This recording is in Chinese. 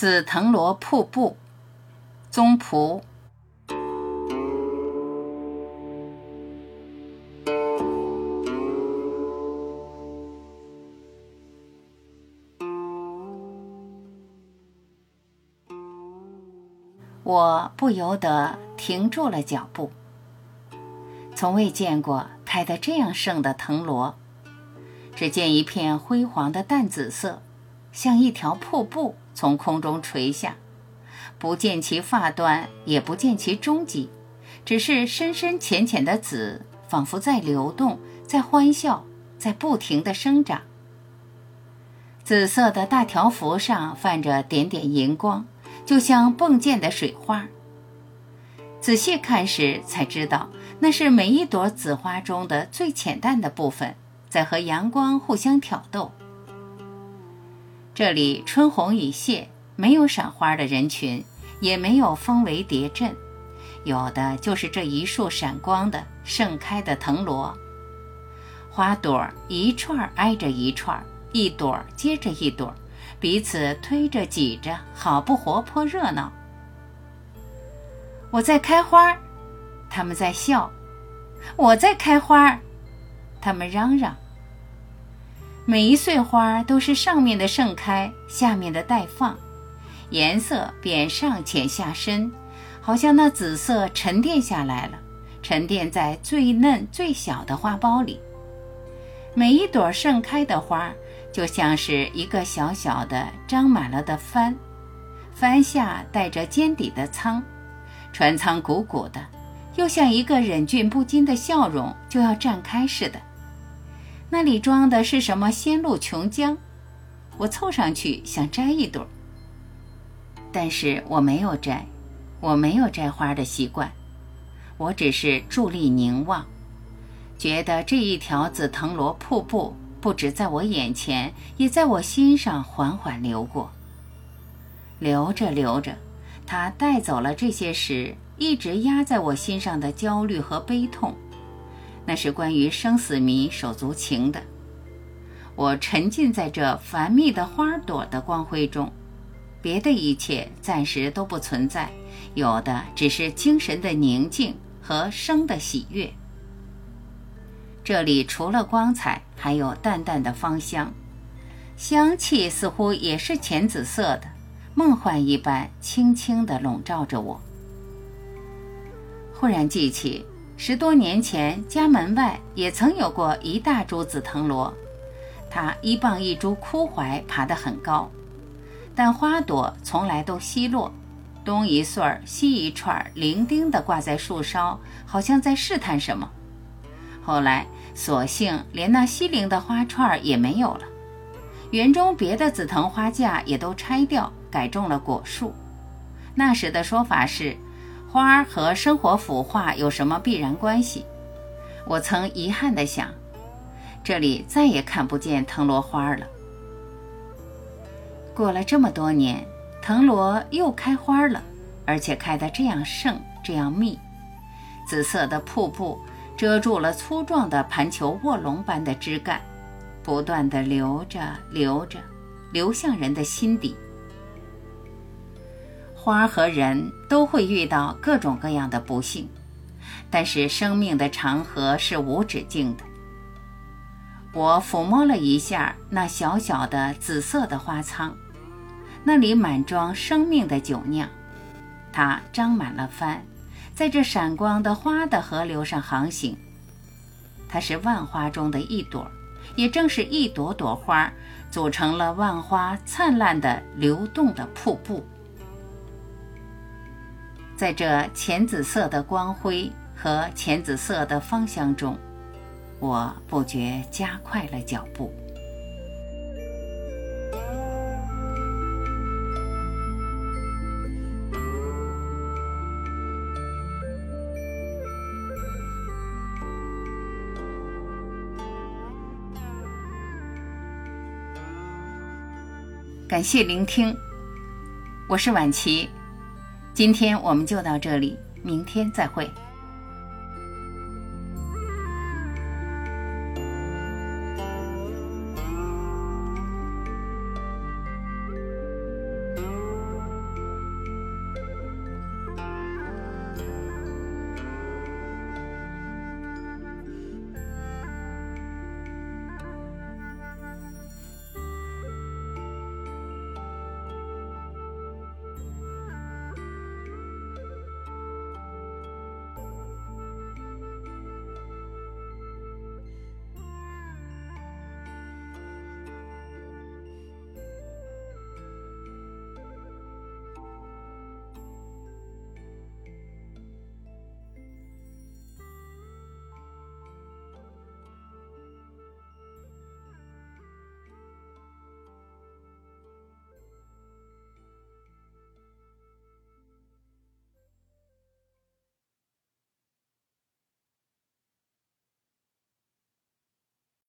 紫藤萝瀑布，宗璞。我不由得停住了脚步。从未见过开得这样盛的藤萝，只见一片辉煌的淡紫色，像一条瀑布从空中垂下，不见其发端，也不见其终极，只是深深浅浅的紫，仿佛在流动，在欢笑，在不停地生长。紫色的大条幅上泛着点点银光。就像迸溅的水花。仔细看时才知道，那是每一朵紫花中的最浅淡的部分，在和阳光互相挑逗。这里春红已谢，没有赏花的人群，也没有蜂围蝶阵，有的就是这一束闪光的盛开的藤萝。花朵一串挨着一串，一朵接着一朵。彼此推着挤着，好不活泼热闹。我在开花，他们在笑；我在开花，他们嚷嚷。每一穗花都是上面的盛开，下面的待放，颜色便上浅下深，好像那紫色沉淀下来了，沉淀在最嫩最小的花苞里。每一朵盛开的花。就像是一个小小的张满了的帆，帆下带着尖底的舱，船舱鼓鼓的，又像一个忍俊不禁的笑容就要绽开似的。那里装的是什么仙露琼浆？我凑上去想摘一朵，但是我没有摘，我没有摘花的习惯，我只是伫立凝望，觉得这一条紫藤萝瀑布。不止在我眼前，也在我心上缓缓流过。流着流着，它带走了这些时一直压在我心上的焦虑和悲痛。那是关于生死谜手足情的。我沉浸在这繁密的花朵的光辉中，别的一切暂时都不存在，有的只是精神的宁静和生的喜悦。这里除了光彩，还有淡淡的芳香，香气似乎也是浅紫色的，梦幻一般，轻轻地笼罩着我。忽然记起，十多年前家门外也曾有过一大株紫藤萝，它一傍一株枯槐爬得很高，但花朵从来都稀落，东一穗儿西一串儿，伶仃地挂在树梢，好像在试探什么。后来，索性连那稀零的花串儿也没有了，园中别的紫藤花架也都拆掉，改种了果树。那时的说法是，花和生活腐化有什么必然关系？我曾遗憾地想，这里再也看不见藤萝花了。过了这么多年，藤萝又开花了，而且开得这样盛，这样密，紫色的瀑布。遮住了粗壮的盘球卧龙般的枝干，不断地流着流着，流向人的心底。花和人都会遇到各种各样的不幸，但是生命的长河是无止境的。我抚摸了一下那小小的紫色的花舱，那里满装生命的酒酿，它张满了帆。在这闪光的花的河流上航行，它是万花中的一朵，也正是一朵朵花组成了万花灿烂的流动的瀑布。在这浅紫色的光辉和浅紫色的芳香中，我不觉加快了脚步。感谢聆听，我是婉琪，今天我们就到这里，明天再会。